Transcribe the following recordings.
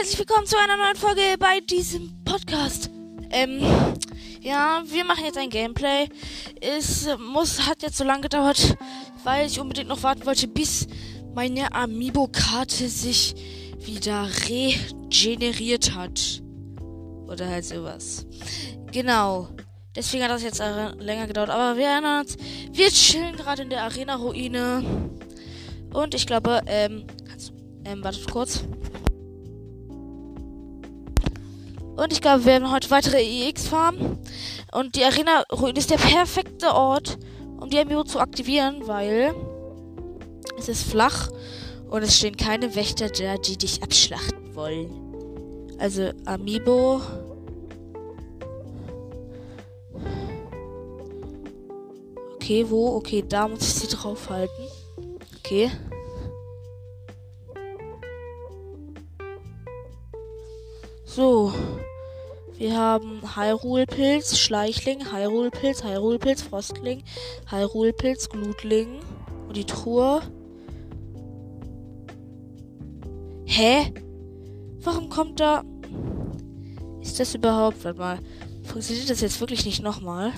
herzlich willkommen zu einer neuen Folge bei diesem Podcast. Ähm, ja, wir machen jetzt ein Gameplay. Es muss, hat jetzt so lange gedauert, weil ich unbedingt noch warten wollte, bis meine Amiibo-Karte sich wieder regeneriert hat. Oder halt sowas. Genau. Deswegen hat das jetzt länger gedauert. Aber wir erinnern uns, wir chillen gerade in der Arena-Ruine. Und ich glaube, ähm, ähm, wartet kurz. Und ich glaube, wir werden heute weitere EX farmen. Und die Arena Ruin ist der perfekte Ort, um die Amiibo zu aktivieren, weil es ist flach und es stehen keine Wächter da, die dich abschlachten wollen. Also Amiibo. Okay, wo? Okay, da muss ich sie draufhalten. Okay. So. Wir haben Hyrule-Pilz, Schleichling, Hyrule-Pilz, Hyrule-Pilz, Frostling, Hyrule-Pilz, Glutling und die Truhe. Hä? Warum kommt da... Ist das überhaupt... Warte mal. Funktioniert das jetzt wirklich nicht nochmal?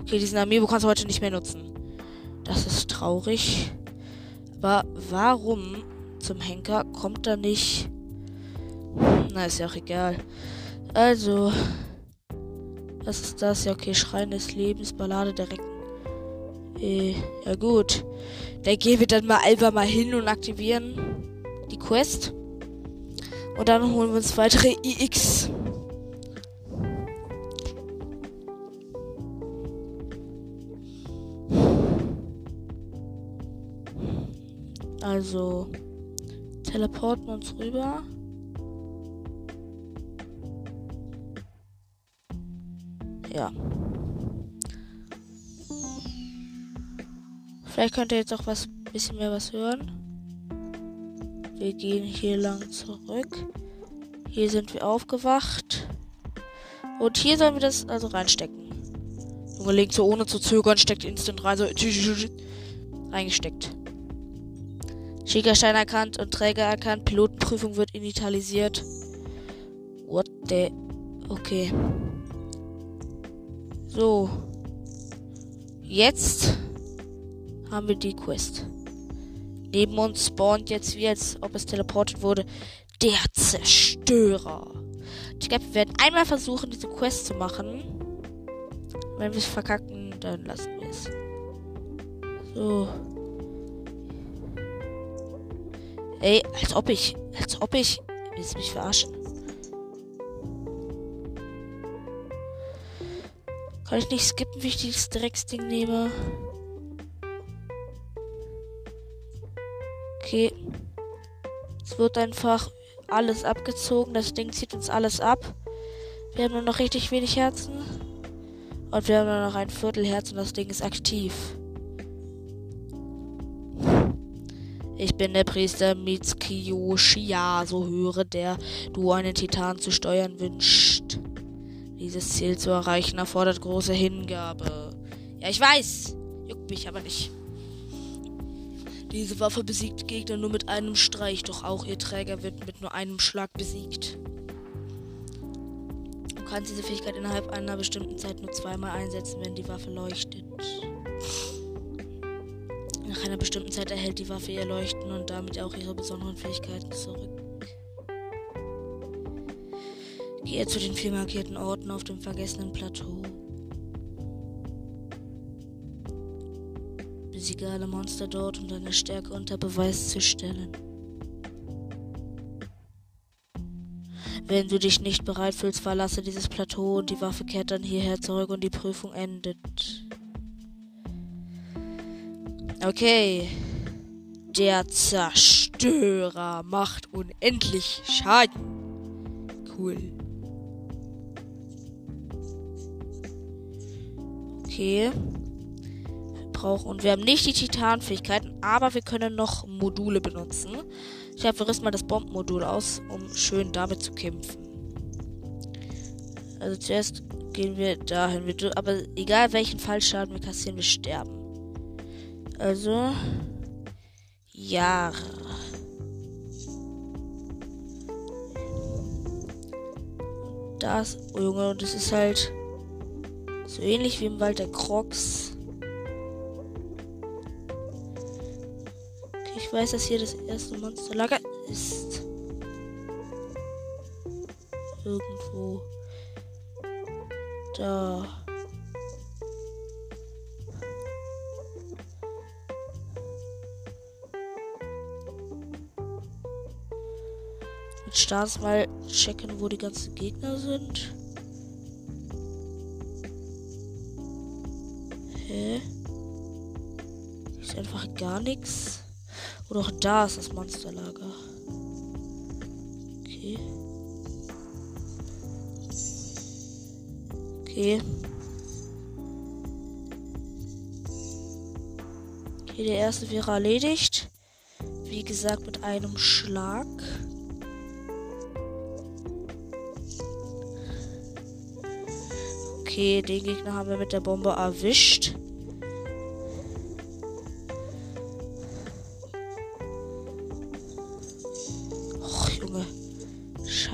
Okay, diesen Amiibo kannst du heute nicht mehr nutzen. Das ist traurig. Aber warum zum Henker kommt da nicht... Na, ist ja auch egal. Also. Was ist das? Ja, okay. Schrein des Lebens, Ballade der Recken. Äh, ja gut. Dann gehen wir dann mal einfach mal hin und aktivieren die Quest. Und dann holen wir uns weitere IX. Also teleporten uns rüber. Ja. Vielleicht könnt ihr jetzt auch was bisschen mehr was hören. Wir gehen hier lang zurück. Hier sind wir aufgewacht. Und hier sollen wir das also reinstecken. Junge legt so ohne zu zögern, steckt instant rein, so reingesteckt. Schickerstein erkannt und Träger erkannt. Pilotenprüfung wird initialisiert. What the... Okay. So. Jetzt haben wir die Quest. Neben uns spawnt jetzt, wie als ob es teleportet wurde, der Zerstörer. Ich glaube, wir werden einmal versuchen, diese Quest zu machen. Wenn wir es verkacken, dann lassen wir es. So. Ey, als ob ich, als ob ich, willst mich verarschen? Kann ich nicht skippen, wie ich dieses Drecksding nehme? Okay. Es wird einfach alles abgezogen. Das Ding zieht uns alles ab. Wir haben nur noch richtig wenig Herzen. Und wir haben nur noch ein Viertel Herz und das Ding ist aktiv. Ich bin der Priester Mitsukiyo Shia, so höre der du einen Titan zu steuern wünscht. Dieses Ziel zu erreichen erfordert große Hingabe. Ja, ich weiß. Juckt mich aber nicht. Diese Waffe besiegt Gegner nur mit einem Streich, doch auch ihr Träger wird mit nur einem Schlag besiegt. Du kannst diese Fähigkeit innerhalb einer bestimmten Zeit nur zweimal einsetzen, wenn die Waffe leuchtet. Nach einer bestimmten Zeit erhält die Waffe ihr Leuchten und damit auch ihre besonderen Fähigkeiten zurück. Gehe zu den vier markierten Orten auf dem vergessenen Plateau. Besiege alle Monster dort, um deine Stärke unter Beweis zu stellen. Wenn du dich nicht bereit fühlst, verlasse dieses Plateau und die Waffe kehrt dann hierher zurück und die Prüfung endet. Okay. Der Zerstörer macht unendlich Schaden. Cool. Okay. Brauchen. Und wir haben nicht die Titanfähigkeiten, aber wir können noch Module benutzen. Ich habe riss mal das Bombenmodul aus, um schön damit zu kämpfen. Also zuerst gehen wir dahin. Wir, aber egal welchen Fallschaden wir kassieren, wir sterben. Also. Ja. Das, oh Junge, und das ist halt so ähnlich wie im Wald der Crocs. Okay, ich weiß, dass hier das erste Monsterlager ist. Irgendwo. Da. Mit Stars mal checken, wo die ganzen Gegner sind. Gar nichts. Oder auch da ist das Monsterlager. Okay. Okay. Okay, der erste wäre erledigt. Wie gesagt, mit einem Schlag. Okay, den Gegner haben wir mit der Bombe erwischt.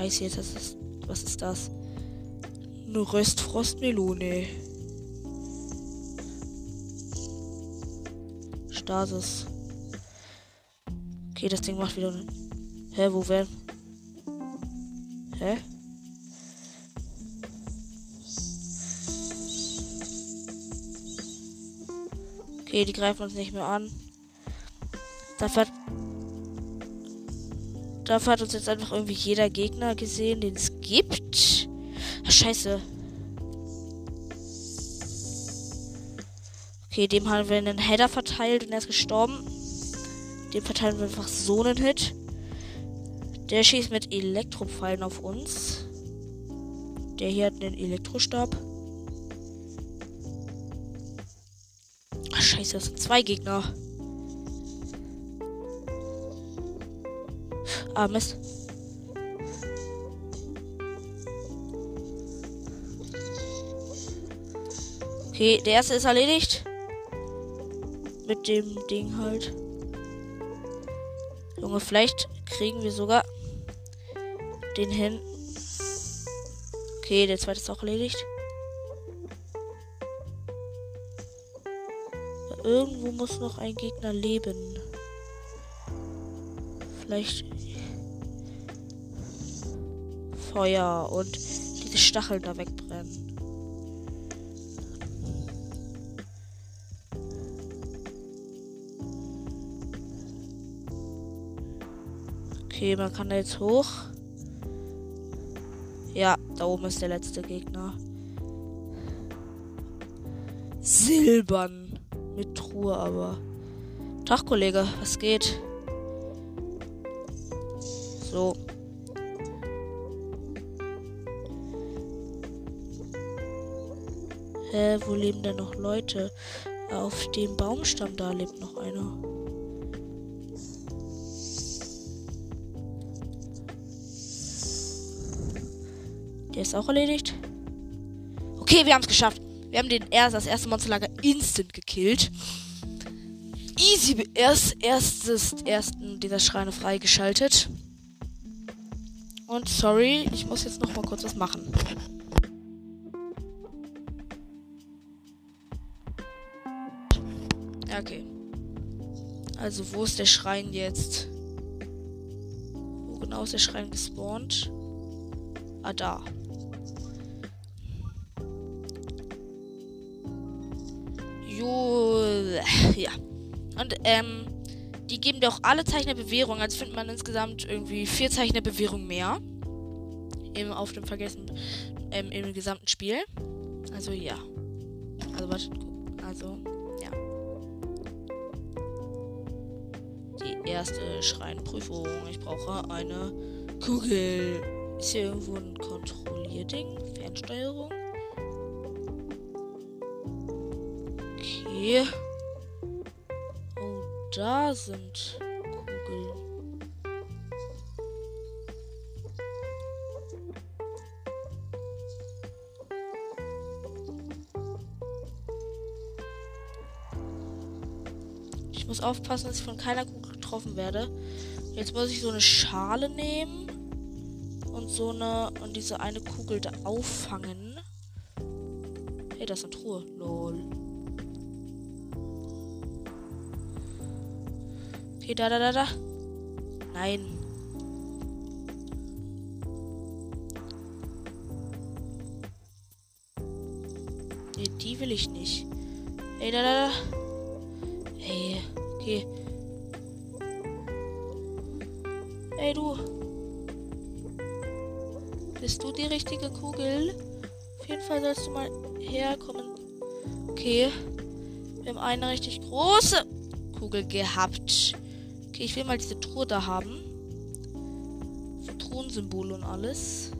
Scheiße, jetzt das. Was ist das? Eine Röstfrostmelone. Stasis. Okay, das Ding macht wieder. Hä, wo werden? Hä? Okay, die greifen uns nicht mehr an. Dafür hat, dafür hat uns jetzt einfach irgendwie jeder Gegner gesehen, den es gibt. Ach, scheiße. Okay, dem haben wir einen Header verteilt und er ist gestorben. Dem verteilen wir einfach so einen Hit. Der schießt mit Elektropfeilen auf uns. Der hier hat einen Elektrostab. Scheiße, das sind zwei Gegner. Ah, Mist. Okay, der erste ist erledigt. Mit dem Ding halt. Junge, vielleicht kriegen wir sogar den hin. Okay, der zweite ist auch erledigt. Irgendwo muss noch ein Gegner leben. Vielleicht Feuer und diese Stacheln da wegbrennen. Okay, man kann da jetzt hoch. Ja, da oben ist der letzte Gegner. Silbern mit Truhe, aber. Tag, Kollege, was geht? So. Hä, wo leben denn noch Leute? Auf dem Baumstamm da lebt noch einer. Der ist auch erledigt. Okay, wir haben es geschafft. Wir haben den erst, das erste Monsterlager instant gekillt. Easy erst erstes ersten dieser Schreine freigeschaltet. Und sorry, ich muss jetzt noch mal kurz was machen. Okay. Also, wo ist der Schrein jetzt? Wo genau ist der Schrein gespawnt? Ah, da. Jo, ja. Und, ähm, die geben auch alle Zeichen der Bewährung. Also findet man insgesamt irgendwie vier Zeichen der Bewährung mehr. Eben auf dem Vergessen, ähm, im gesamten Spiel. Also, ja. Also, warte, also, erste Schreinprüfung. Ich brauche eine Kugel. Ist hier irgendwo ein Kontrollierding? Fernsteuerung? Okay. Oh, da sind Kugeln. Ich muss aufpassen, dass ich von keiner Kugel getroffen werde. Jetzt muss ich so eine Schale nehmen und so eine und diese eine Kugel da auffangen. Hey, das ist eine Truhe. Lol. Okay, da, da, da, da. Nein. Nee, die will ich nicht. Hey, da, da, da. Hey, okay. Hey, du. Bist du die richtige Kugel? Auf jeden Fall sollst du mal herkommen. Okay. Wir haben eine richtig große Kugel gehabt. Okay, ich will mal diese Truhe da haben. Truhensymbol und alles.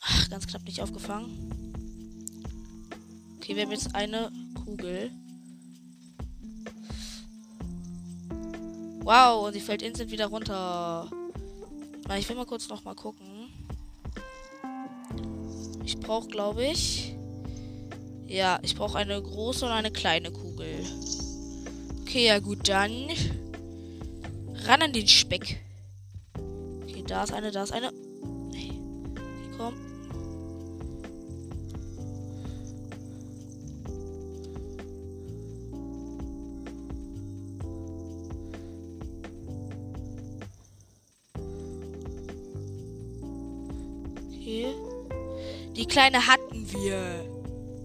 Ach, ganz knapp nicht aufgefangen. Okay, wir haben jetzt eine Kugel. Wow, und sie fällt instant wieder runter. Ich will mal kurz noch mal gucken. Ich brauche, glaube ich. Ja, ich brauche eine große und eine kleine Kugel. Okay, ja gut, dann. Ran an den Speck. Okay, da ist eine, da ist eine. Kleine hatten wir.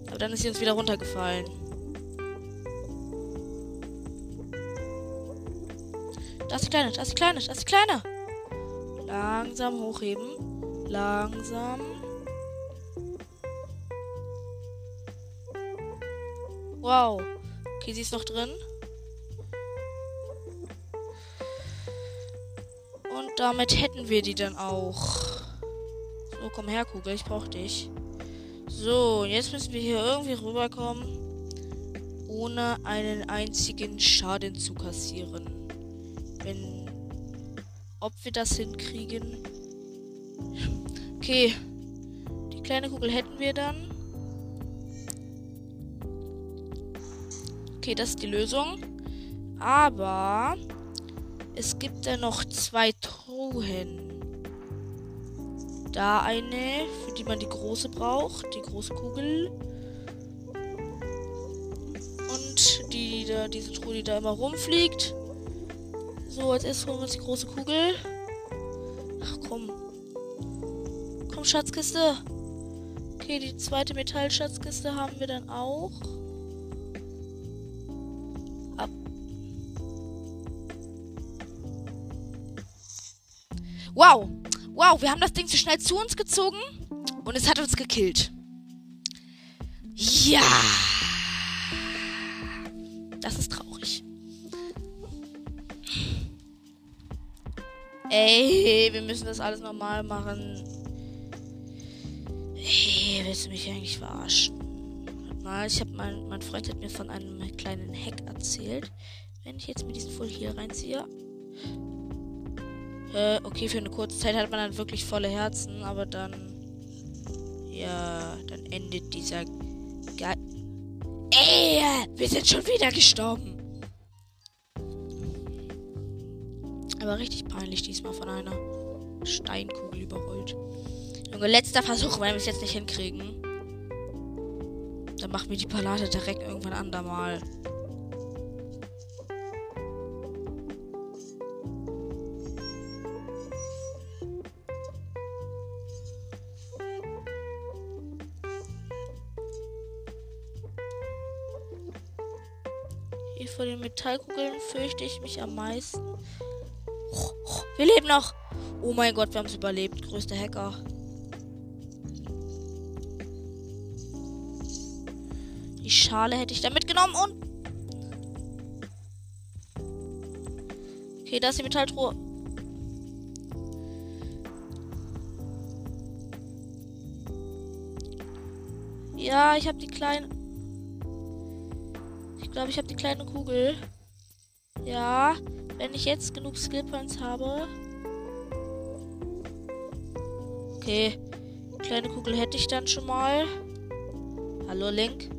Aber dann ist sie uns wieder runtergefallen. Da ist die kleine, da ist die kleine, da ist die kleine. Langsam hochheben. Langsam. Wow. Okay, sie ist noch drin. Und damit hätten wir die dann auch. So, komm her, Kugel, ich brauch dich. So, jetzt müssen wir hier irgendwie rüberkommen, ohne einen einzigen Schaden zu kassieren. Wenn. Ob wir das hinkriegen. Okay. Die kleine Kugel hätten wir dann. Okay, das ist die Lösung. Aber es gibt ja noch zwei Truhen. Da eine, für die man die große braucht, die große Kugel. Und die, die diese Truhe, die da immer rumfliegt. So, als erstes holen wir uns die große Kugel. Ach komm. Komm, Schatzkiste. Okay, die zweite Metallschatzkiste haben wir dann auch. Ab. Wow. Wow, wir haben das Ding zu schnell zu uns gezogen und es hat uns gekillt. Ja. Das ist traurig. Ey, wir müssen das alles normal machen. Ey, willst du mich eigentlich verarschen? Mal, ich habe mein, mein Freund hat mir von einem kleinen Hack erzählt. Wenn ich jetzt mit diesem Full hier reinziehe. Äh, okay, für eine kurze Zeit hat man dann wirklich volle Herzen, aber dann. Ja, dann endet dieser. Ge Ey, wir sind schon wieder gestorben. Aber richtig peinlich diesmal von einer Steinkugel überrollt. Junge, letzter Versuch, weil wir es jetzt nicht hinkriegen. Dann macht mir die Palate direkt irgendwann andermal. Hier vor den Metallkugeln fürchte ich mich am meisten. Wir leben noch. Oh mein Gott, wir haben es überlebt. Größter Hacker. Die Schale hätte ich da mitgenommen und. Okay, da ist die Metalltruhe. Ja, ich habe die kleine. Ich glaube, ich habe die kleine Kugel. Ja, wenn ich jetzt genug Skill Points habe. Okay, kleine Kugel hätte ich dann schon mal. Hallo Link.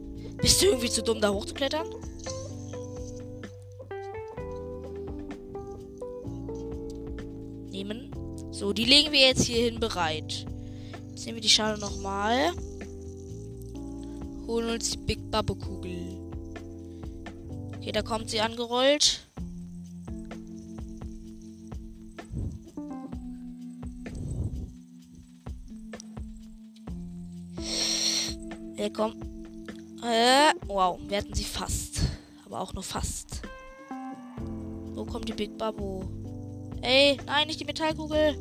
Bist du irgendwie zu dumm, da hochzuklettern? Nehmen. So, die legen wir jetzt hierhin bereit. Jetzt nehmen wir die Schale nochmal. Holen uns die Big Bubble Kugel. Okay, da kommt sie angerollt. Ja, komm. Äh, wow, wir hatten sie fast. Aber auch nur fast. Wo kommt die Big Babo? Ey, nein, nicht die Metallkugel.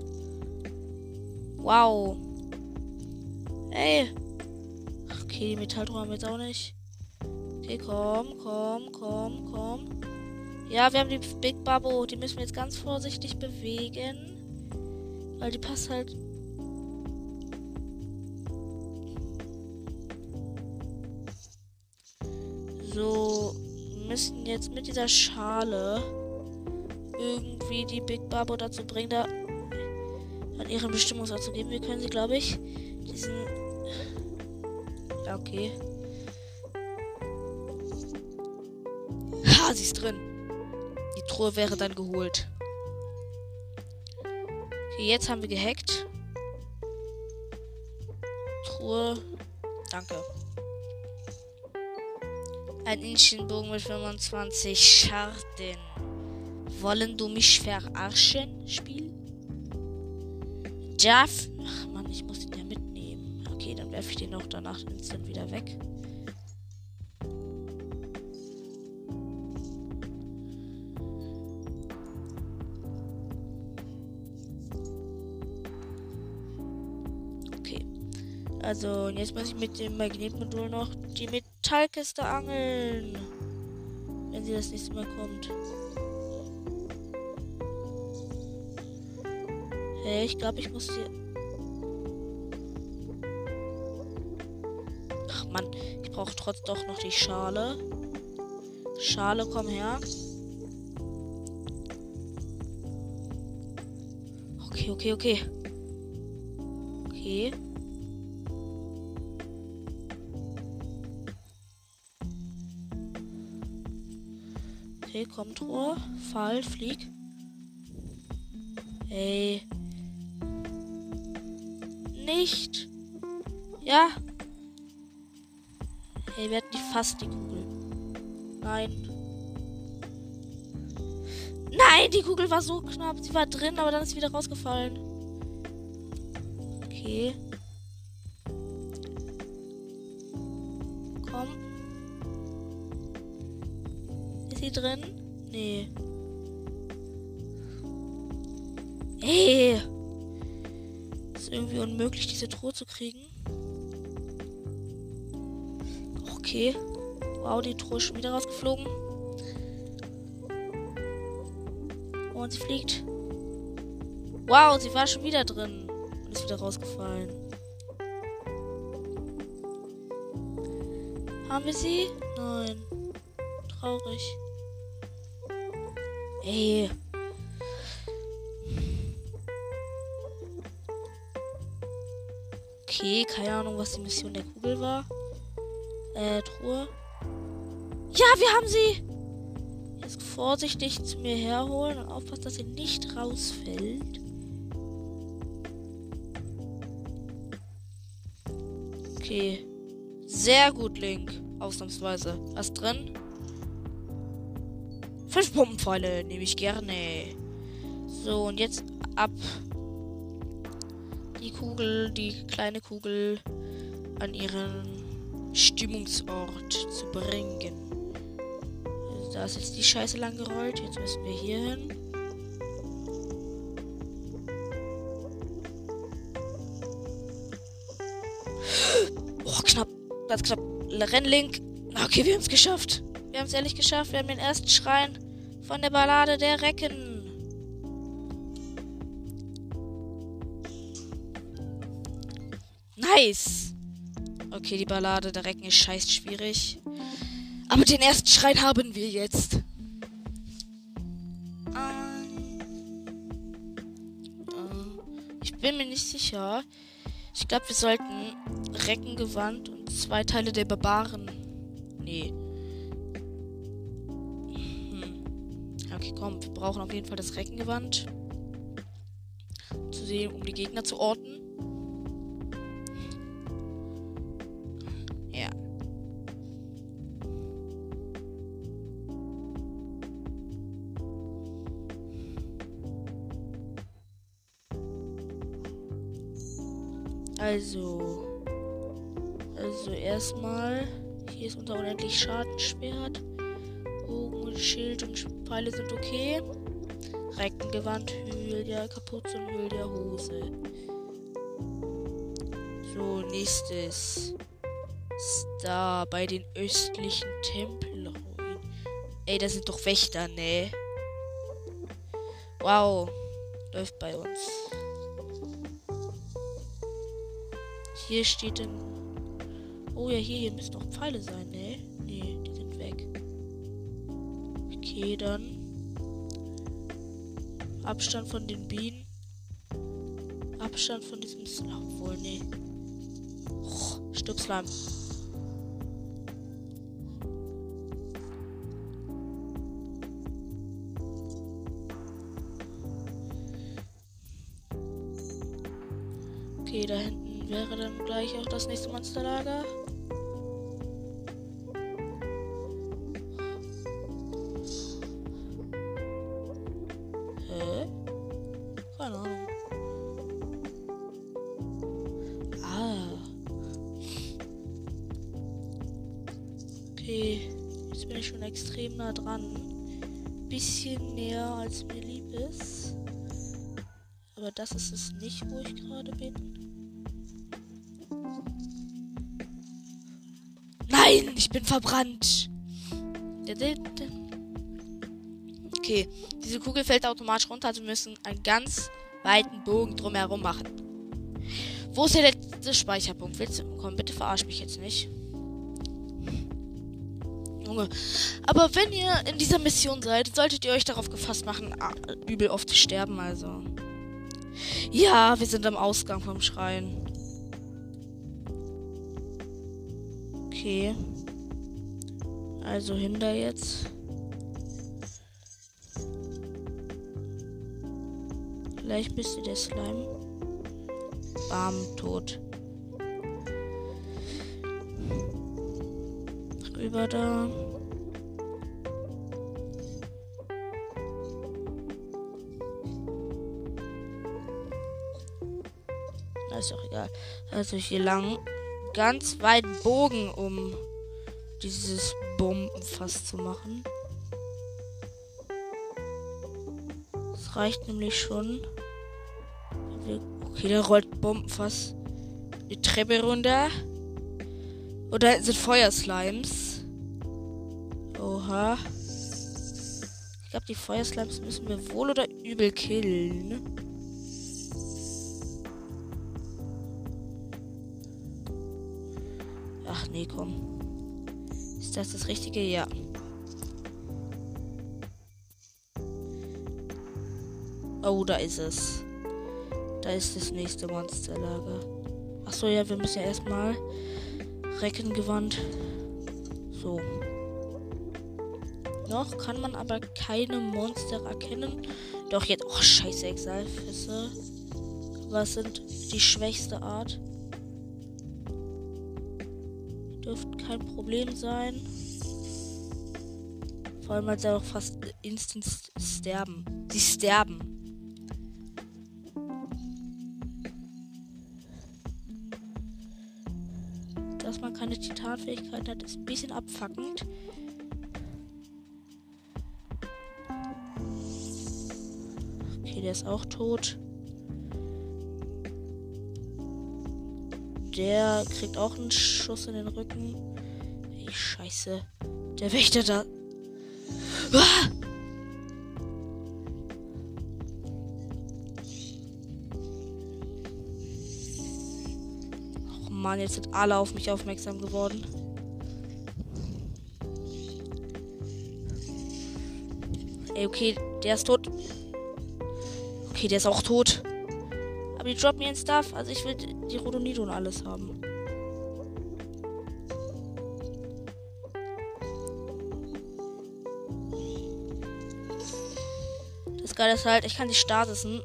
Wow. Ey. Okay, die Metalldrohne haben wir jetzt auch nicht. Okay, komm, komm, komm, komm. Ja, wir haben die Big Babo. Die müssen wir jetzt ganz vorsichtig bewegen. Weil die passt halt So, müssen jetzt mit dieser Schale irgendwie die Big Babo dazu bringen, da an ihren Bestimmungsort zu geben. Wir können sie, glaube ich, diesen. Ja, okay. Sie ist drin. Die Truhe wäre dann geholt. Okay, jetzt haben wir gehackt. Truhe. Danke. Ein Inchenbogen mit 25 Scharten. Wollen du mich verarschen, Spiel? Jaff. Ach man, ich muss ihn ja mitnehmen. Okay, dann werfe ich den auch danach instant wieder weg. Also, jetzt muss ich mit dem Magnetmodul noch die Metallkiste angeln. Wenn sie das nächste Mal kommt. Hey, ich glaube, ich muss hier. Ach man, ich brauche trotz doch noch die Schale. Schale, komm her. Okay, okay, okay. Okay. Kommt Rohr. Fall, flieg. Ey. Nicht. Ja. Hey, wir hatten die fast die Kugel. Nein. Nein, die Kugel war so knapp. Sie war drin, aber dann ist sie wieder rausgefallen. Okay. Komm. Ist sie drin? Nee. Ey. Ist irgendwie unmöglich, diese Truhe zu kriegen. Okay. Wow, die Truhe ist schon wieder rausgeflogen. Und sie fliegt. Wow, sie war schon wieder drin. Und ist wieder rausgefallen. Haben wir sie? Nein. Traurig. Ey. Okay, keine Ahnung, was die Mission der Kugel war. Äh, Truhe. Ja, wir haben sie! Jetzt vorsichtig zu mir herholen und aufpassen, dass sie nicht rausfällt. Okay. Sehr gut, Link. Ausnahmsweise. Was drin? Fünf Pumpenpfeile nehme ich gerne. So, und jetzt ab die Kugel, die kleine Kugel an ihren Stimmungsort zu bringen. Also da ist jetzt die Scheiße lang gerollt. Jetzt müssen wir hier hin. Oh, knapp. Ganz knapp. Rennlink. Okay, wir haben es geschafft. Wir haben es ehrlich geschafft. Wir haben den ersten Schrein von der Ballade der Recken. Nice. Okay, die Ballade der Recken ist scheiß schwierig. Aber den ersten Schrein haben wir jetzt. Ich bin mir nicht sicher. Ich glaube, wir sollten Reckengewand und zwei Teile der Barbaren. Nee. Komm, wir brauchen auf jeden Fall das Reckengewand. zu sehen, um die Gegner zu orten. Ja. Also. Also erstmal. Hier ist unser unendlich und Schild und Pfeile sind okay. Reckengewand, Hülle, Kapuze und der Hose. So, nächstes. Star bei den östlichen Tempelruinen. Ey, das sind doch Wächter, ne? Wow. Läuft bei uns. Hier steht dann. Oh ja, hier, hier müssen noch Pfeile sein, Dann. Abstand von den Bienen. Abstand von diesem Slime. Obwohl, nee. Oh, Stückslime. Okay, da hinten wäre dann gleich auch das nächste Monsterlager. Das ist es nicht, wo ich gerade bin. Nein, ich bin verbrannt. Okay, diese Kugel fällt automatisch runter, also wir müssen einen ganz weiten Bogen drumherum machen. Wo ist der letzte Speicherpunkt? Willst du? Komm, bitte verarsch mich jetzt nicht. Junge. Aber wenn ihr in dieser Mission seid, solltet ihr euch darauf gefasst machen, übel oft zu sterben, also. Ja, wir sind am Ausgang vom Schrein. Okay. Also hinter jetzt. Gleich bist du der Slime. Bam, tot. Rüber da. Na, ist doch egal. Also hier lang. Ganz weit Bogen, um dieses Bombenfass zu machen. Das reicht nämlich schon. Okay, der rollt Bombenfass die Treppe runter. Und da sind Feuerslimes. Oha. Ich glaube, die Feuerslimes müssen wir wohl oder übel killen. Das das Richtige? Ja. Oh, da ist es. Da ist das nächste Monsterlager. Achso, ja, wir müssen ja erstmal Reckengewand. So. Noch kann man aber keine Monster erkennen. Doch jetzt. Oh, scheiße, Exalfisse. Was sind die schwächste Art? Dürften kein Problem sein. Vor allem, weil sie auch fast instant sterben. Sie sterben. Dass man keine Titanfähigkeit hat, ist ein bisschen abfuckend. Okay, der ist auch tot. Der kriegt auch einen Schuss in den Rücken. Ey, scheiße. Der Wächter da. Ah! Oh Mann, jetzt sind alle auf mich aufmerksam geworden. Ey, okay, der ist tot. Okay, der ist auch tot. Aber die droppen mir ihren Stuff. Also ich will die Rodonito und alles haben. geil ist halt, ich kann die Statusen.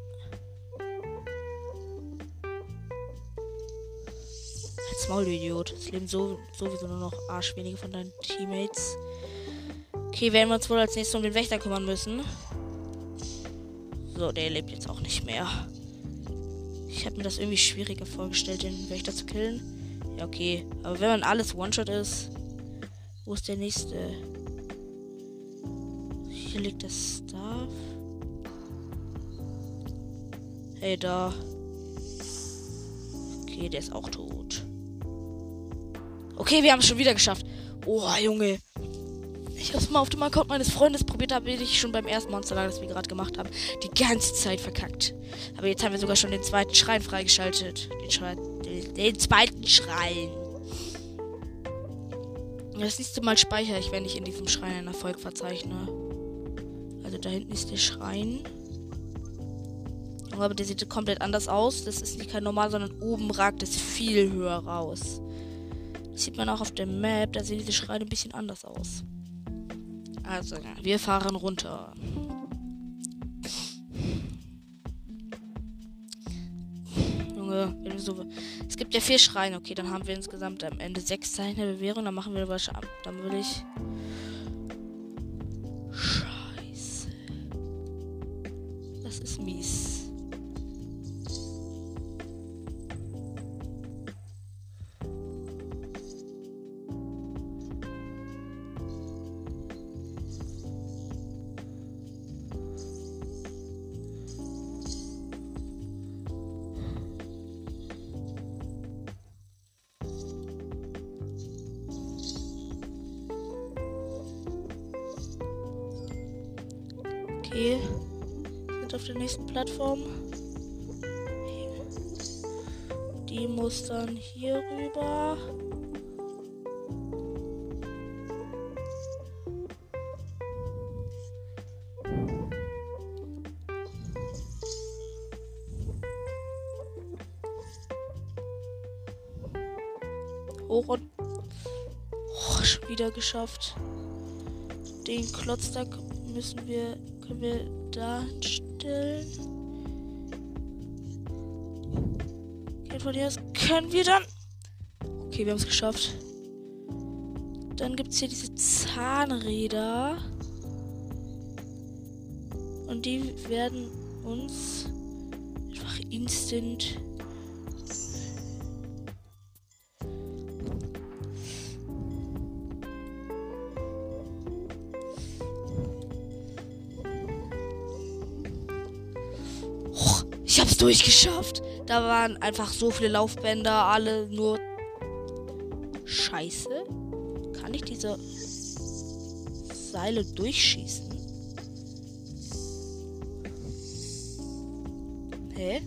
Jetzt Maul, du Idiot. Es leben so, sowieso nur noch arschwenige von deinen Teammates. Okay, werden wir uns wohl als nächstes um den Wächter kümmern müssen. So, der lebt jetzt auch nicht mehr. Ich habe mir das irgendwie schwieriger vorgestellt, den Wächter zu killen. Ja, okay. Aber wenn man alles One-Shot ist, wo ist der nächste? Hier liegt das da. Hey, da. Okay, der ist auch tot. Okay, wir haben es schon wieder geschafft. Oh, Junge. Ich hab's mal auf dem Account meines Freundes probiert, habe ich schon beim ersten Monsterlager, das wir gerade gemacht haben, die ganze Zeit verkackt. Aber jetzt haben wir sogar schon den zweiten Schrein freigeschaltet. Den, Schrein, den zweiten Schrein. Das nächste Mal speichere ich, wenn ich in diesem Schrein einen Erfolg verzeichne. Also da hinten ist der Schrein. Aber der sieht komplett anders aus. Das ist nicht kein normal, sondern oben ragt es viel höher raus. Das sieht man auch auf der Map. Da sehen diese Schreine ein bisschen anders aus. Also, wir fahren runter. Junge, so, es gibt ja vier Schreine. Okay, dann haben wir insgesamt am Ende sechs Zeichen der Bewährung. Dann machen wir was ab. Dann will ich. Scheiße. Das ist mies. Und oh, schon wieder geschafft. Den Klotz da müssen wir können wir da hinstellen? Okay, von hier können wir dann. Okay, wir haben es geschafft. Dann gibt es hier diese Zahnräder. Und die werden uns einfach instant durchgeschafft. Da waren einfach so viele Laufbänder, alle nur Scheiße. Kann ich diese Seile durchschießen? Hä?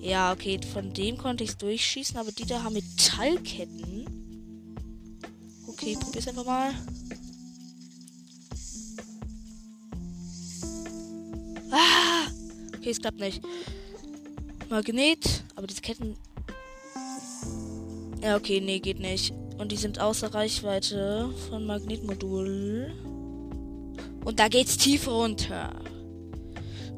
Ja, okay, von dem konnte ich es durchschießen, aber die da haben Metallketten. Okay, probier's einfach mal. Okay, es klappt nicht. Magnet, aber diese Ketten. Ja, okay, nee, geht nicht. Und die sind außer Reichweite von Magnetmodul. Und da geht's tief runter.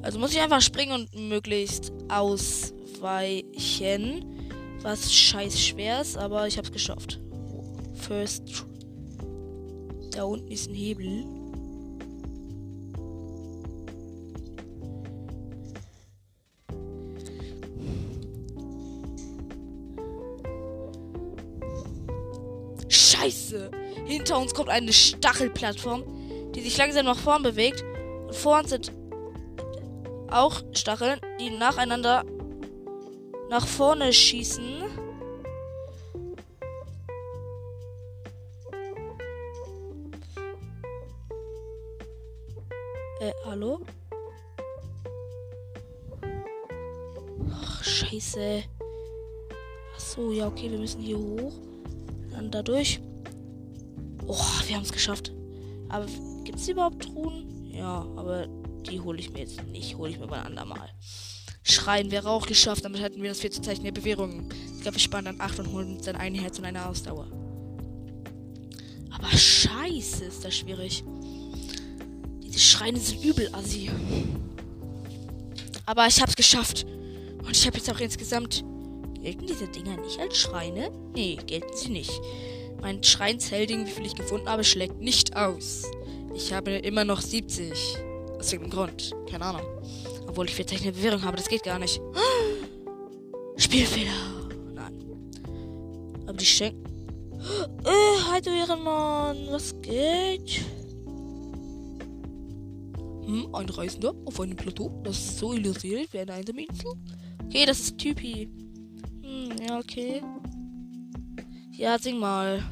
Also muss ich einfach springen und möglichst ausweichen. Was scheiß schwer ist, aber ich hab's geschafft. First. Da unten ist ein Hebel. Hinter uns kommt eine Stachelplattform, die sich langsam nach vorn bewegt. Und vor uns sind auch Stacheln, die nacheinander nach vorne schießen. Äh, hallo? Ach, scheiße. Ach so, ja, okay, wir müssen hier hoch. Dann dadurch. Wir haben es geschafft. Aber gibt es überhaupt Truhen? Ja, aber die hole ich mir jetzt nicht. Hole ich mir mal ein andermal. Schreien wäre auch geschafft, damit hätten wir das vierte Zeichen der Bewährung. Ich glaube, wir sparen dann 8 und holen uns dann ein Herz und eine Ausdauer. Aber scheiße, ist das schwierig. Diese Schreine sind übel assi. Aber ich hab's geschafft. Und ich habe jetzt auch insgesamt Gelten diese Dinger nicht als Schreine? Nee, gelten sie nicht. Mein Schreinzelding, wie viel ich gefunden habe, schlägt nicht aus. Ich habe immer noch 70. Aus irgendeinem Grund. Keine Ahnung. Obwohl ich 40 eine Bewährung habe, das geht gar nicht. Spielfehler. Nein. Aber die schenken. Äh, halt ihren Mann. Was geht? Hm, ein Reisender auf einem Plateau, das ist so illustriert wie eine einsame Insel. Okay, das ist Typi. Hm, ja, okay. Ja, sing mal.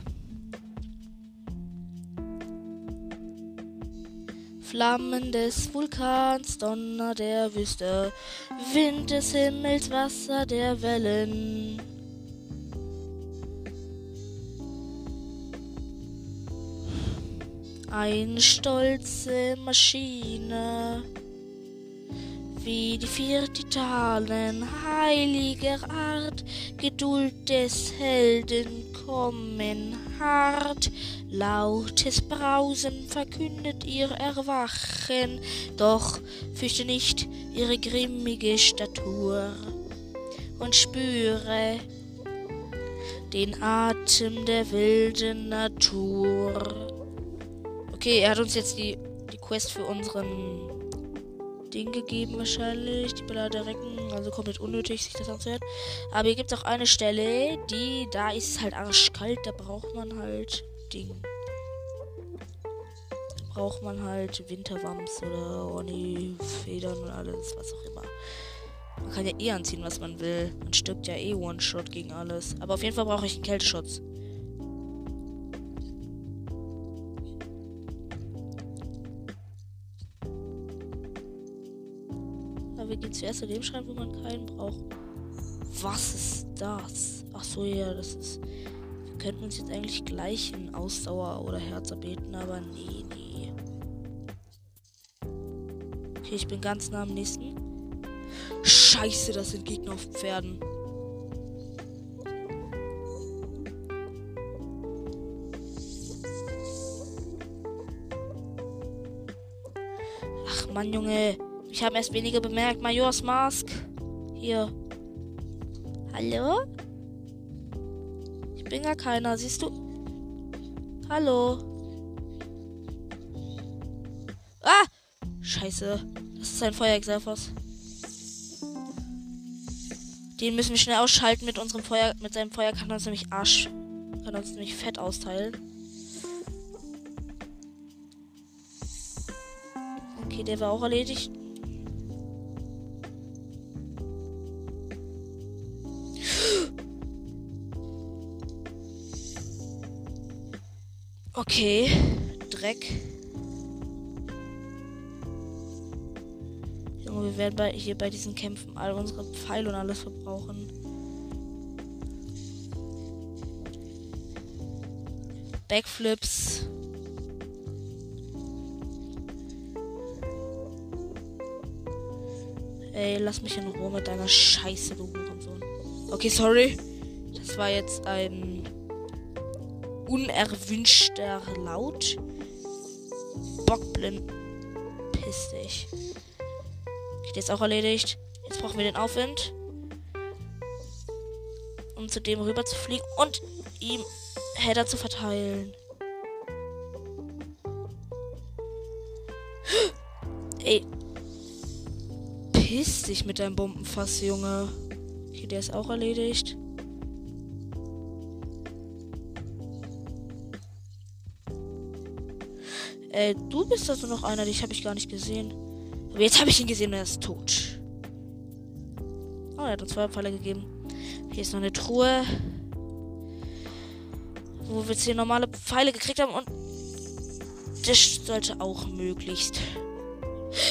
Flammen des Vulkans, Donner der Wüste, Wind des Himmels, Wasser der Wellen. Eine stolze Maschine, wie die vier Titanen, heiliger Art, Geduld des Helden kommen hart, lautes Brausen verkündet ihr Erwachen, doch fürchte nicht ihre grimmige Statur und spüre den Atem der wilden Natur. Okay, er hat uns jetzt die, die Quest für unseren Ding gegeben wahrscheinlich. Die Ballade Recken. Also komplett unnötig, sich das anzuhören. Aber hier gibt es auch eine Stelle, die, da ist es halt arschkalt. Da braucht man halt Ding. Da braucht man halt Winterwams oder Oni-Federn und alles, was auch immer. Man kann ja eh anziehen, was man will. Man stirbt ja eh One-Shot gegen alles. Aber auf jeden Fall brauche ich einen Kälteschutz. Zuerst zu dem Schrein, wo man keinen braucht. Was ist das? Ach so, ja, das ist. Wir könnten uns jetzt eigentlich gleich in Ausdauer oder Herz erbeten, aber nee, nee. Okay, ich bin ganz nah am nächsten. Scheiße, das sind Gegner auf Pferden. Ach Mann, Junge. Ich habe erst weniger bemerkt. Majors Mask. Hier. Hallo? Ich bin gar keiner, siehst du? Hallo? Ah! Scheiße. Das ist ein Feuerexelfos. Den müssen wir schnell ausschalten mit unserem Feuer. Mit seinem Feuer kann er uns nämlich Arsch. Kann uns nämlich Fett austeilen. Okay, der war auch erledigt. Okay. Dreck. Junge, wir werden bei, hier bei diesen Kämpfen all unsere Pfeile und alles verbrauchen. Backflips. Ey, lass mich in Ruhe mit deiner Scheiße, du Hurensohn. Okay, sorry. Das war jetzt ein unerwünschter Laut. Bockblind. Piss dich. Geht jetzt auch erledigt. Jetzt brauchen wir den Aufwind. Um zu dem rüber zu fliegen und ihm Header zu verteilen. Ey. Piss dich mit deinem Bombenfass, Junge. Okay, der ist auch erledigt. Äh, du bist also noch einer, dich habe ich gar nicht gesehen. Aber jetzt habe ich ihn gesehen und er ist tot. Oh, er hat uns zwei Pfeile gegeben. Hier ist noch eine Truhe. Wo wir jetzt hier normale Pfeile gekriegt haben und das sollte auch möglichst.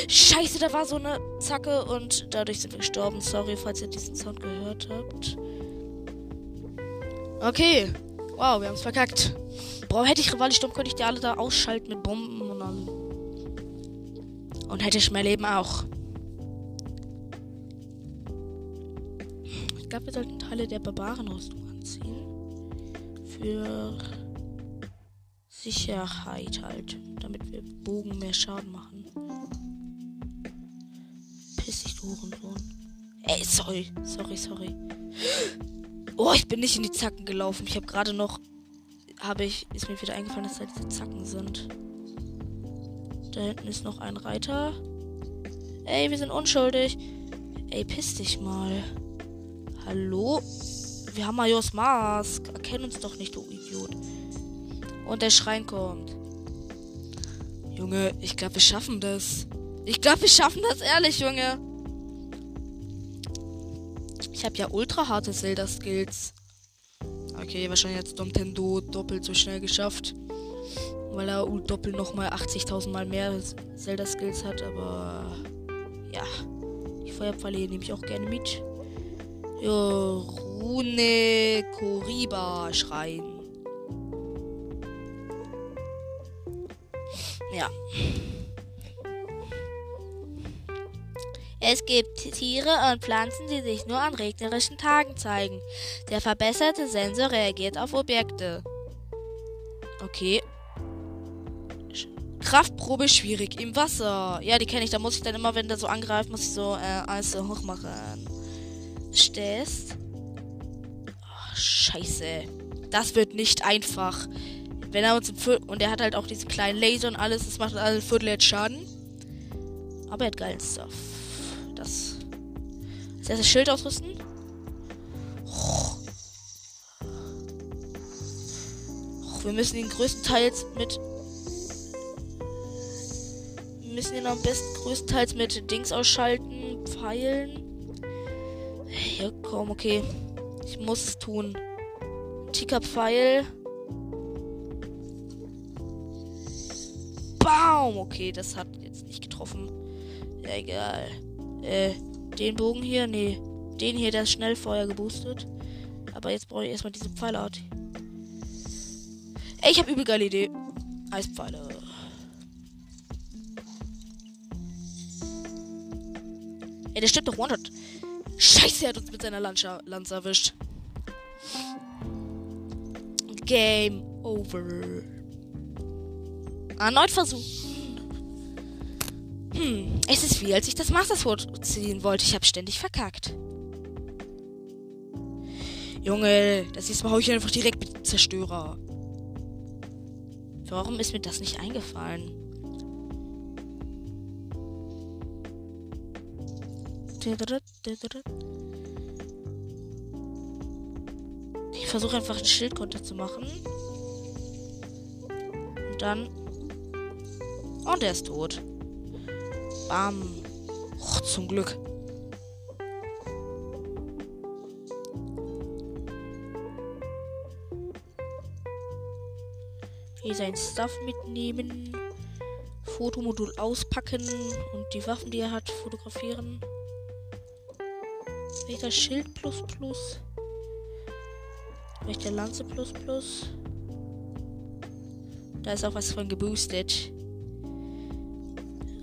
Scheiße, da war so eine Zacke und dadurch sind wir gestorben. Sorry, falls ihr diesen Sound gehört habt. Okay. Wow, wir haben es verkackt. Boah, hätte ich Rivali Sturm, könnte ich die alle da ausschalten mit Bomben und dann. Und hätte ich mein Leben auch. Ich glaube, wir sollten Teile der Barbarenrüstung anziehen. Für Sicherheit halt. Damit wir Bogen mehr Schaden machen. Piss dich, du Hurensohn. Ey, sorry. Sorry, sorry. Oh, ich bin nicht in die Zacken gelaufen. Ich habe gerade noch. Habe ich. Ist mir wieder eingefallen, dass da diese Zacken sind. Da hinten ist noch ein Reiter. Ey, wir sind unschuldig. Ey, piss dich mal. Hallo? Wir haben Majors Mask. Erkenn uns doch nicht, du Idiot. Und der Schrein kommt. Junge, ich glaube, wir schaffen das. Ich glaube, wir schaffen das ehrlich, Junge. Ich habe ja ultra harte Zelda-Skills. Okay, wahrscheinlich hat Nintendo doppelt so schnell geschafft. Weil er doppelt nochmal 80.000 Mal mehr Zelda-Skills hat, aber ja. Die Feuerpfeile nehme ich auch gerne mit. Ja, Rune Koriba Schrein. Ja. Es gibt Tiere und Pflanzen, die sich nur an regnerischen Tagen zeigen. Der verbesserte Sensor reagiert auf Objekte. Okay. Kraftprobe schwierig im Wasser. Ja, die kenne ich. Da muss ich dann immer, wenn der so angreift, muss ich so äh, alles so hoch machen. Stehst. Oh, scheiße. Das wird nicht einfach. Wenn er uns und er hat halt auch diese kleinen Laser und alles, das macht alle Viertel jetzt Schaden. Aber er hat geilen Stuff. Das. Erstes Schild ausrüsten. Wir müssen ihn größtenteils mit. Wir müssen ihn am besten größtenteils mit Dings ausschalten. Pfeilen. Ja, komm, okay. Ich muss es tun. Tika Pfeil. Baum. Okay, das hat jetzt nicht getroffen. Egal. Äh, den Bogen hier? Nee. Den hier, der ist Schnellfeuer geboostet. Aber jetzt brauche ich erstmal diese Pfeilart. Ey, ich habe übel geile Idee. Eispfeile. Ey, der stimmt doch One-Shot. Scheiße, er hat uns mit seiner Lanze, Lanze erwischt. Game over. Erneut versuchen. Hm, es ist wie, als ich das Master Sword ziehen wollte. Ich habe ständig verkackt. Junge, das ist mal hau ich einfach direkt mit Zerstörer. Warum ist mir das nicht eingefallen? Ich versuche einfach ein Schildkonter zu machen. Und dann. Und er ist tot. Bam. Och, zum Glück. Hier sein Stuff mitnehmen. Fotomodul auspacken und die Waffen, die er hat, fotografieren. Welcher Schild plus plus? Welcher Lanze plus plus? Da ist auch was von geboostet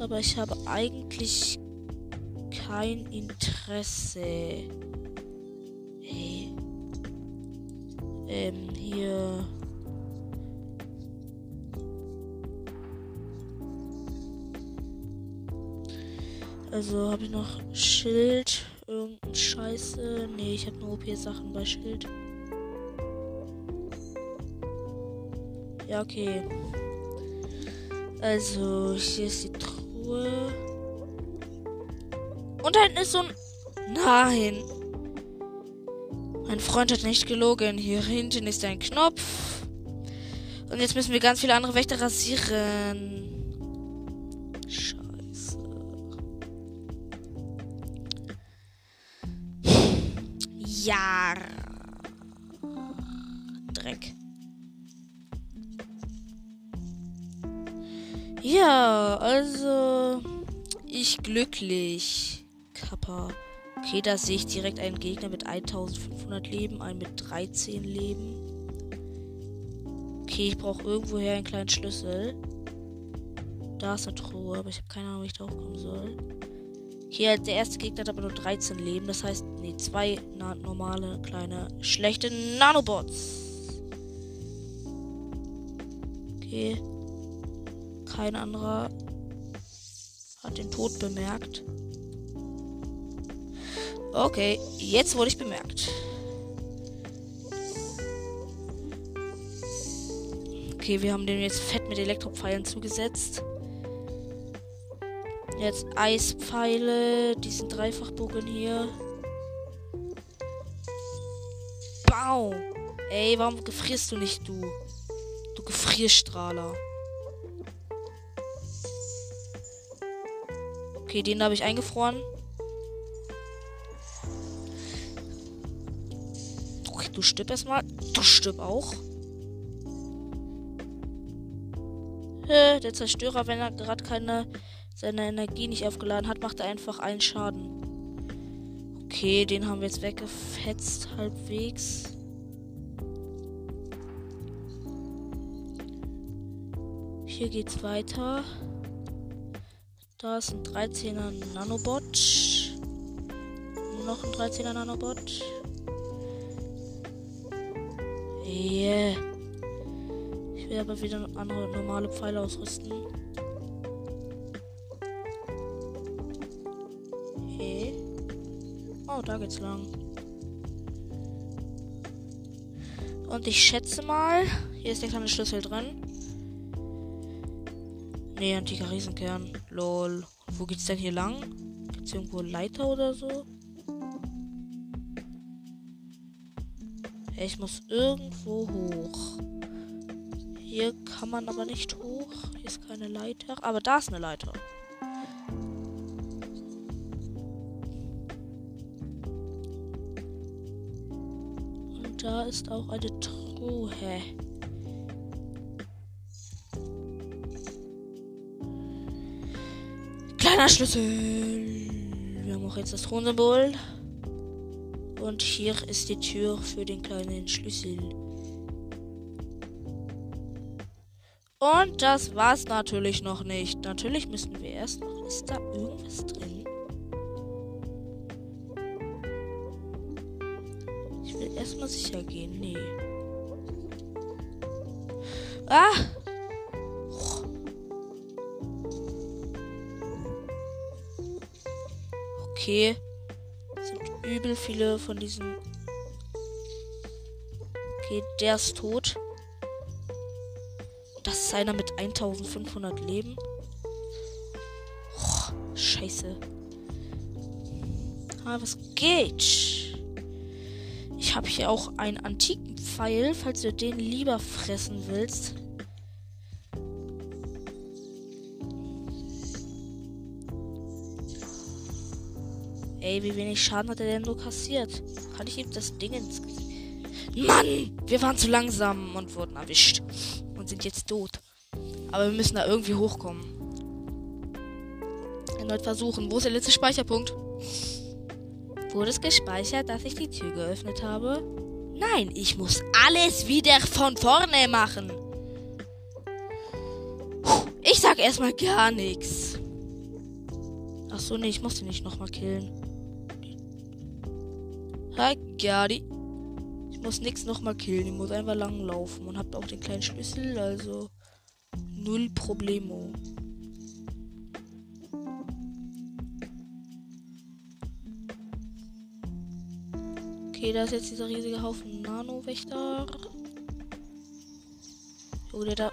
aber ich habe eigentlich kein Interesse. Hey. Ähm, hier. Also habe ich noch Schild, irgendein Scheiße. Nee, ich habe nur OP-Sachen bei Schild. Ja, okay. Also, hier ist die Truhe. Und da hinten ist so ein. Nein. Mein Freund hat nicht gelogen. Hier hinten ist ein Knopf. Und jetzt müssen wir ganz viele andere Wächter rasieren. Scheiße. Ja. Glücklich. Kappa. Okay, da sehe ich direkt einen Gegner mit 1500 Leben, einen mit 13 Leben. Okay, ich brauche irgendwoher einen kleinen Schlüssel. Da ist eine Truhe, aber ich habe keine Ahnung, wie ich drauf kommen soll. Hier, der erste Gegner hat aber nur 13 Leben. Das heißt, nee, zwei normale, kleine, schlechte Nanobots. Okay. Kein anderer den Tod bemerkt. Okay, jetzt wurde ich bemerkt. Okay, wir haben den jetzt fett mit Elektropfeilen zugesetzt. Jetzt Eispfeile, diesen Dreifachbogen hier. Bau! Ey, warum gefrierst du nicht, du? Du Gefrierstrahler. Okay, den habe ich eingefroren. Okay, du stirb erstmal. Du stirb auch. Der Zerstörer, wenn er gerade keine seine Energie nicht aufgeladen hat, macht er einfach einen Schaden. Okay, den haben wir jetzt weggefetzt, halbwegs. Hier geht's weiter. Ist ein 13er Nanobot. Noch ein 13er Nanobot. Yeah. Ich will aber wieder andere normale Pfeile ausrüsten. Hey. Oh, da geht's lang. Und ich schätze mal, hier ist der kleine Schlüssel drin. Nee, antiker Riesenkern. Lol. Wo geht's denn hier lang? Gibt's irgendwo Leiter oder so? Ich muss irgendwo hoch. Hier kann man aber nicht hoch. Hier ist keine Leiter. Aber da ist eine Leiter. Und da ist auch eine Truhe. Schlüssel. Wir haben auch jetzt das Thronsymbol. Und hier ist die Tür für den kleinen Schlüssel. Und das war's natürlich noch nicht. Natürlich müssen wir erst noch. Ist da irgendwas drin? Ich will erstmal sicher gehen. Nee. Ah! Okay. sind übel viele von diesen. Okay, der ist tot. Das ist einer mit 1500 Leben. Oh, scheiße. Aber was geht? Ich habe hier auch einen antiken Pfeil, falls du den lieber fressen willst. Ey, wie wenig Schaden hat er denn nur kassiert? Kann ich ihm das Ding ins Gesicht... Mann! Wir waren zu langsam und wurden erwischt und sind jetzt tot. Aber wir müssen da irgendwie hochkommen. Erneut versuchen. Wo ist der letzte Speicherpunkt? Wurde es gespeichert, dass ich die Tür geöffnet habe? Nein, ich muss alles wieder von vorne machen. Ich sag erstmal gar nichts. Ach so, nee, ich muss den nicht nochmal killen. Hi, Gadi muss nichts nochmal killen. Ich muss einfach lang laufen und habt auch den kleinen Schlüssel, also null Problemo. Okay, da ist jetzt dieser riesige Haufen Nano-Wächter. Oh, der da.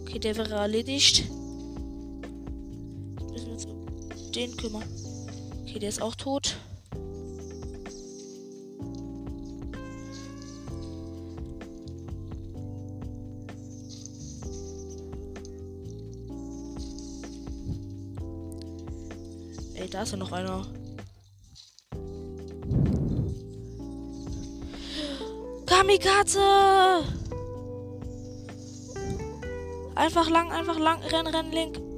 Okay, der wäre erledigt. Den kümmern. Okay, der ist auch tot. Ey, da ist ja noch einer. Kamikaze! Einfach lang, einfach lang, renn, renn, link.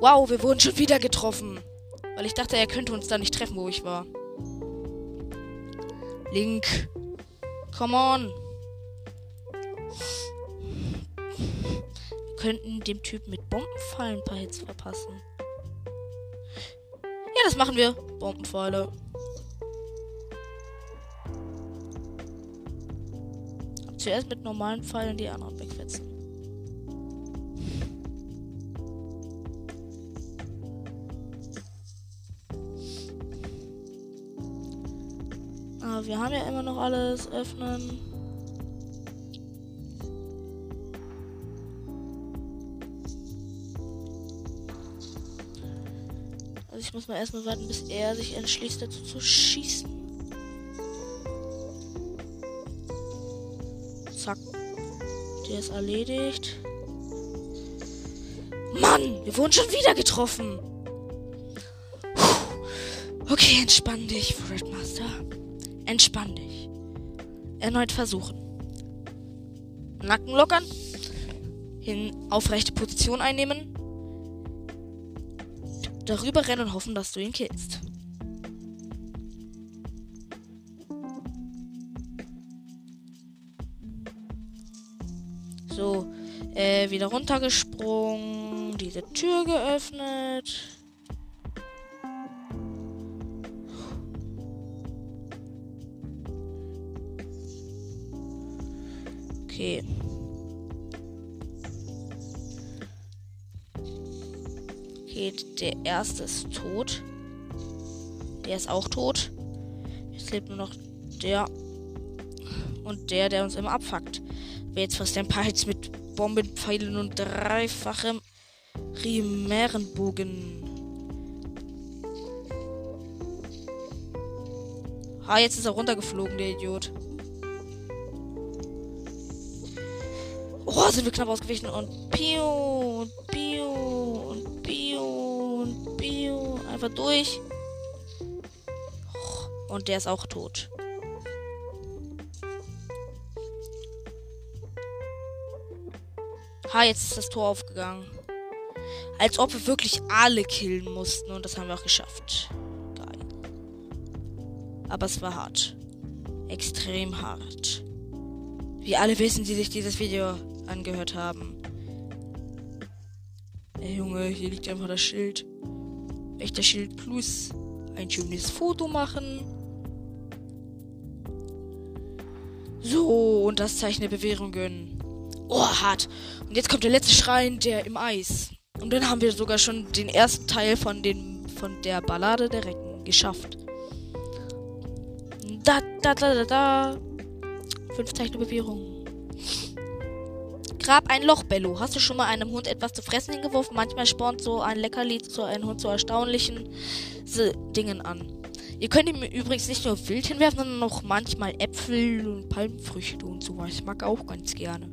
Wow, wir wurden schon wieder getroffen. Weil ich dachte, er könnte uns da nicht treffen, wo ich war. Link. Come on. Wir könnten dem Typen mit Bombenpfeilen ein paar Hits verpassen. Ja, das machen wir. Bombenpfeile. Zuerst mit normalen Pfeilen die anderen wegfetzen. Wir haben ja immer noch alles öffnen. Also ich muss mal erstmal warten, bis er sich entschließt, dazu zu schießen. Zack. Der ist erledigt. Mann, wir wurden schon wieder getroffen. Okay, entspann dich, Fredmaster. Entspann dich. Erneut versuchen. Nacken lockern. Hin aufrechte Position einnehmen. Darüber rennen und hoffen, dass du ihn killst. So, äh, wieder runtergesprungen, diese Tür geöffnet. Okay. Okay, der erste ist tot. Der ist auch tot. Jetzt lebt nur noch der und der, der uns immer abfuckt. Wer jetzt fast ein paar mit Bombenpfeilen und dreifachem Rimärenbogen. Ah, jetzt ist er runtergeflogen, der Idiot. Oh, sind wir knapp ausgewichen und Piu und Piu und Piu und Piu. Einfach durch. Und der ist auch tot. Ha, jetzt ist das Tor aufgegangen. Als ob wir wirklich alle killen mussten und das haben wir auch geschafft. Geil. Aber es war hart. Extrem hart. Wie alle wissen, die sich dieses Video angehört haben. Ey Junge, hier liegt einfach das Schild. Echter Schild Plus. Ein schönes Foto machen. So, und das Zeichen der Bewährung gönnen. Oh, hart. Und jetzt kommt der letzte Schrein, der im Eis. Und dann haben wir sogar schon den ersten Teil von, den, von der Ballade der Recken geschafft. Da, da, da, da, da. Fünf Zeichen der Bewährung. Grab ein Loch, Bello. Hast du schon mal einem Hund etwas zu fressen hingeworfen? Manchmal spornt so ein Leckerli zu einem Hund zu erstaunlichen Dingen an. Ihr könnt ihm übrigens nicht nur Wild hinwerfen, sondern auch manchmal Äpfel und Palmfrüchte und sowas. Ich mag auch ganz gerne.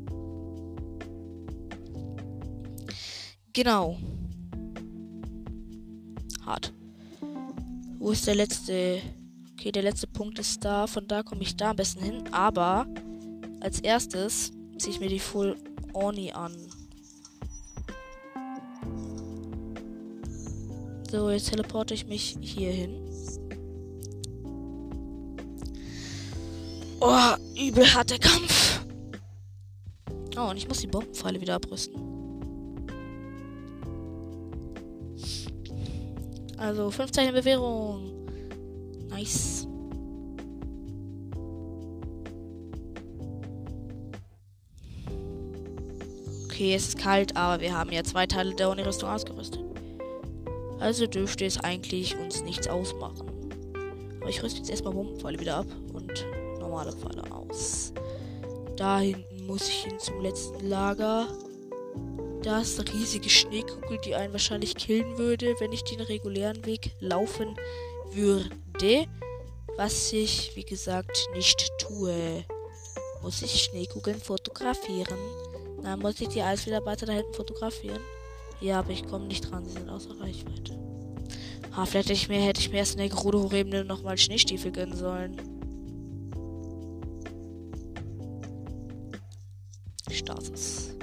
Genau. Hart. Wo ist der letzte? Okay, der letzte Punkt ist da. Von da komme ich da am besten hin. Aber als erstes ziehe ich mir die Full Oni an. So, jetzt teleporte ich mich hier hin. Oh, übel harter Kampf. Oh, und ich muss die Bombenpfeile wieder abrüsten. Also, 15 Bewährung. Nice. Okay, es ist kalt, aber wir haben ja zwei Teile der Uni-Rüstung ausgerüstet. Also dürfte es eigentlich uns nichts ausmachen. Aber ich rüste jetzt erstmal Bombenpfeile wieder ab und normale Pfeile aus. Da hinten muss ich hin zum letzten Lager. Da ist eine riesige Schneekugel, die einen wahrscheinlich killen würde, wenn ich den regulären Weg laufen würde. Was ich, wie gesagt, nicht tue. Muss ich Schneekugeln fotografieren? Dann muss ich die Eiswiederarbeiter da hinten fotografieren. Ja, aber ich komme nicht dran, sie sind außer Reichweite. Ah, vielleicht hätte ich mir, hätte ich mir erst in der Gerudo Hochebene nochmal Schneestiefel gönnen sollen. Stasis.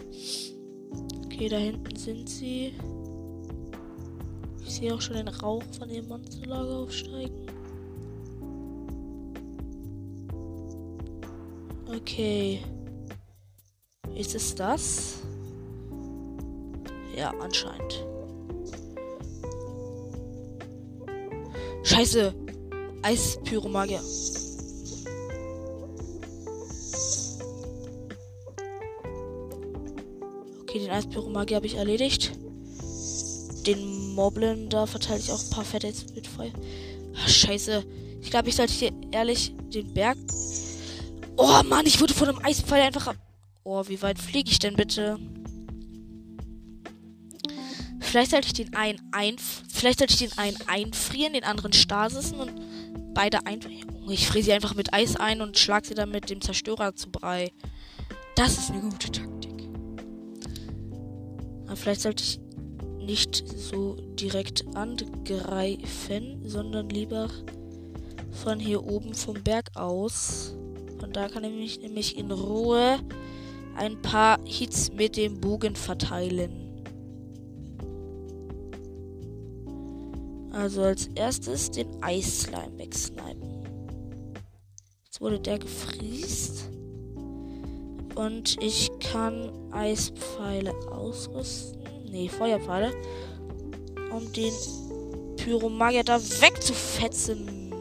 Okay, da hinten sind sie. Ich sehe auch schon den Rauch von dem Monsterlager aufsteigen. Okay. Ist es das? Ja, anscheinend. Scheiße. Eispyromagier. Okay, den Eispyromagier habe ich erledigt. Den Moblin, da verteile ich auch ein paar Fette jetzt mit Feuer. Ach, scheiße. Ich glaube, ich sollte hier ehrlich den Berg. Oh Mann, ich wurde von einem Eispfeil einfach ab. Oh, wie weit fliege ich denn bitte? Vielleicht sollte ich den einen ein, vielleicht sollte ich den einen einfrieren, den anderen stasisen und beide einfrieren. Ich friere sie einfach mit Eis ein und schlag sie dann mit dem Zerstörer zu Brei. Das ist eine gute Taktik. Aber vielleicht sollte ich nicht so direkt angreifen, sondern lieber von hier oben vom Berg aus. Von da kann ich mich nämlich in Ruhe ein paar Hits mit dem Bogen verteilen. Also als erstes den Eisslime wegsnipen. Jetzt wurde der gefriest. Und ich kann Eispfeile ausrüsten. Nee, Feuerpfeile. Um den Pyromagier da wegzufetzen.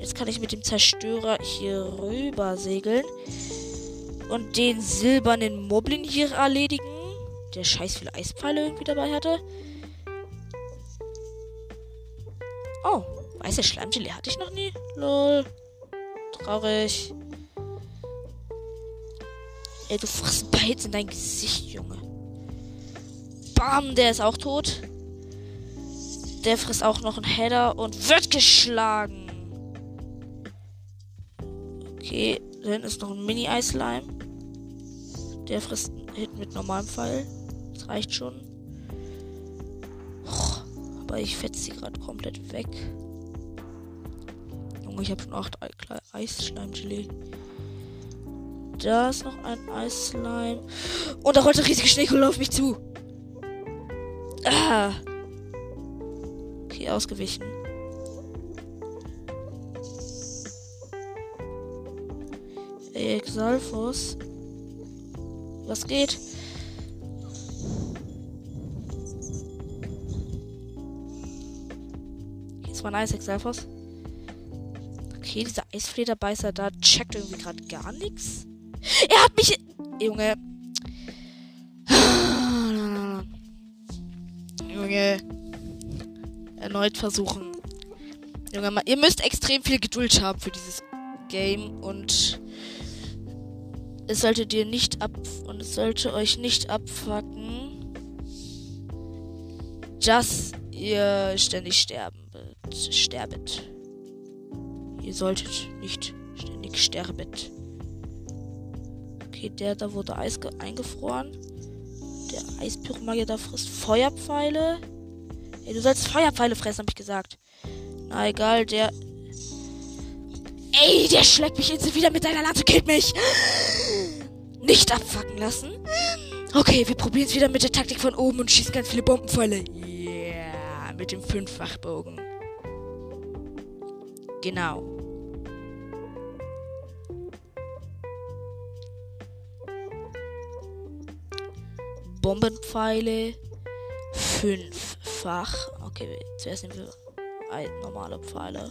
Jetzt kann ich mit dem Zerstörer hier rüber segeln. Und den silbernen Moblin hier erledigen. Der scheiß viele Eispfeile irgendwie dabei hatte. Oh, weiße Schleimgelee hatte ich noch nie. Lol. Traurig. Ey, du frisst Bites in dein Gesicht, Junge. Bam, der ist auch tot. Der frisst auch noch einen Header und wird geschlagen. Okay, dann ist noch ein Mini-Eisleim. Der frisst einen Hit mit normalem Pfeil. Das reicht schon. Aber ich fetze sie gerade komplett weg. Junge, ich habe schon acht Eisschleimgelee. Da ist noch ein Eisslime. Und da rollt eine riesige Schneekuhle auf mich zu. Ah. Okay, ausgewichen. Exalfos. Was geht? Jetzt mal ein Eis Exalfos. Okay, dieser Eisflederbeißer da checkt irgendwie gerade gar nichts. Er hat mich. Junge. Junge. Erneut versuchen. Junge, ihr müsst extrem viel Geduld haben für dieses Game und es sollte dir nicht ab und es sollte euch nicht abfucken, dass ihr ständig sterben sterbet. Ihr solltet nicht ständig sterbet. Okay, der da wurde Eis eingefroren. Der Eispyromagier da frisst Feuerpfeile. Ey, du sollst Feuerpfeile fressen, hab ich gesagt. Na egal, der. Ey, der schlägt mich jetzt wieder mit deiner Lanze, killt mich! Nicht abfacken lassen. Okay, wir probieren es wieder mit der Taktik von oben und schießen ganz viele Bombenpfeile. Yeah, mit dem Fünffachbogen. Genau. Bombenpfeile. Fünffach. Okay, zuerst nehmen wir normale Pfeile.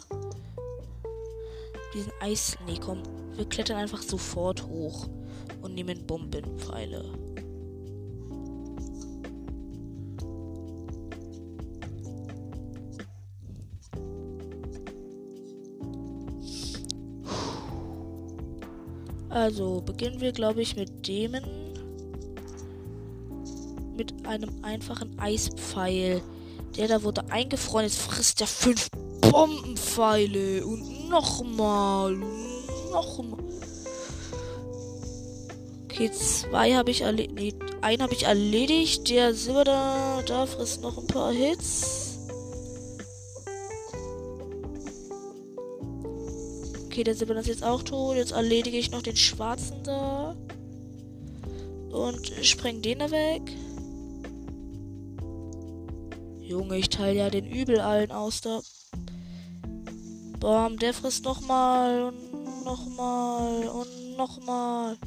Diesen Eis. Nee, komm. Wir klettern einfach sofort hoch und nehmen Bombenpfeile. Also beginnen wir, glaube ich, mit dem mit einem einfachen Eispfeil. Der da wurde eingefroren. Jetzt frisst er fünf Bombenpfeile. Und nochmal. Nochmal. Okay, zwei habe ich erledigt. Einen habe ich erledigt. Der Silber da, da frisst noch ein paar Hits. Okay, der Silber ist jetzt auch tot. Jetzt erledige ich noch den schwarzen da. Und spreng den da weg. Junge, ich teile ja den Übel allen aus da. Bam, der frisst nochmal und nochmal und nochmal.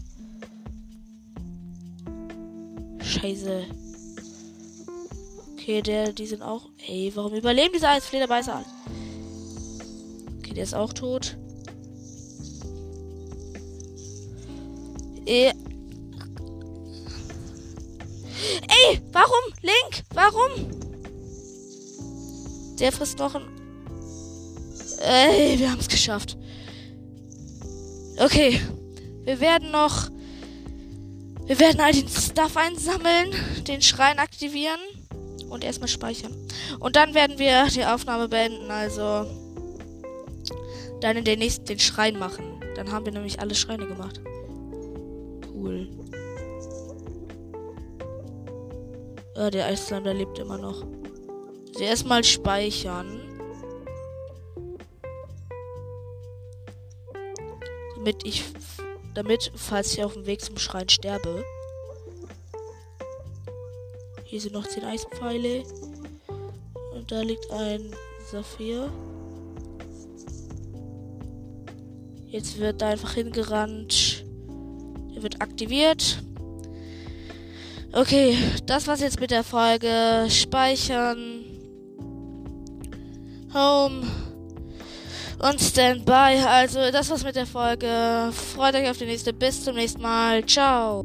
Scheiße. Okay, der, die sind auch. Ey, warum überleben diese Eisflederbeißer? Okay, der ist auch tot. Ey. Ey, warum? Link, warum? Der frisst noch ein. Ey, wir haben es geschafft. Okay. Wir werden noch. Wir werden all den Stuff einsammeln, den Schrein aktivieren und erstmal speichern. Und dann werden wir die Aufnahme beenden, also dann in den nächsten den Schrein machen. Dann haben wir nämlich alle Schreine gemacht. Cool. Ah, der Eisland, der lebt immer noch. Also erstmal speichern. Damit ich, damit, falls ich auf dem Weg zum Schrein sterbe. Hier sind noch 10 Eispfeile. Und da liegt ein Saphir. Jetzt wird da einfach hingerannt. Er wird aktiviert. Okay, das war's jetzt mit der Folge. Speichern. Home. Und Standby. Also, das war's mit der Folge. Freut euch auf die nächste. Bis zum nächsten Mal. Ciao.